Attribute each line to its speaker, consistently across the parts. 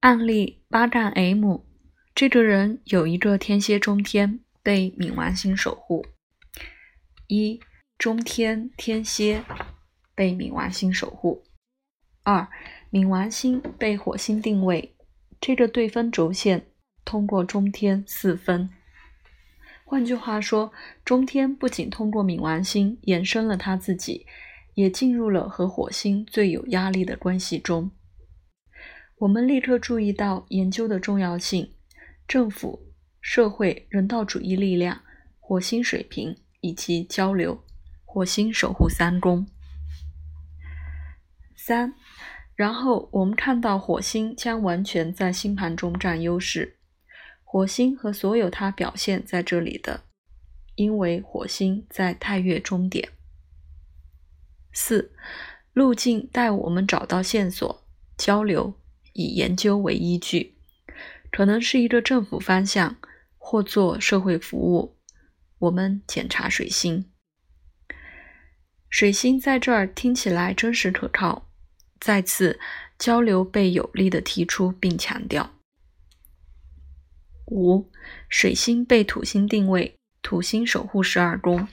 Speaker 1: 案例八杠 M，这个人有一个天蝎中天被冥王星守护。一中天天蝎被冥王星守护。二冥王星被火星定位，这个对分轴线通过中天四分。换句话说，中天不仅通过冥王星延伸了他自己，也进入了和火星最有压力的关系中。我们立刻注意到研究的重要性：政府、社会、人道主义力量、火星水平以及交流。火星守护三宫。三，然后我们看到火星将完全在星盘中占优势。火星和所有它表现在这里的，因为火星在太月中点。四，路径带我们找到线索，交流。以研究为依据，可能是一个政府方向，或做社会服务。我们检查水星，水星在这儿听起来真实可靠。再次交流被有力的提出并强调。五，水星被土星定位，土星守护十二宫，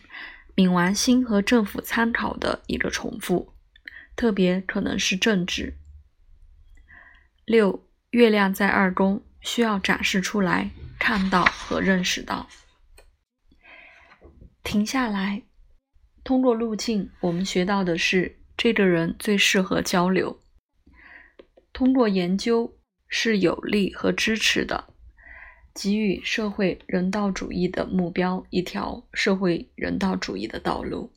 Speaker 1: 冥王星和政府参考的一个重复，特别可能是政治。六，月亮在二宫，需要展示出来，看到和认识到。停下来，通过路径，我们学到的是这个人最适合交流。通过研究是有利和支持的，给予社会人道主义的目标一条社会人道主义的道路。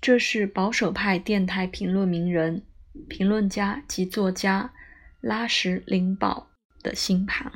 Speaker 1: 这是保守派电台评论名人。评论家及作家拉什林堡的星盘。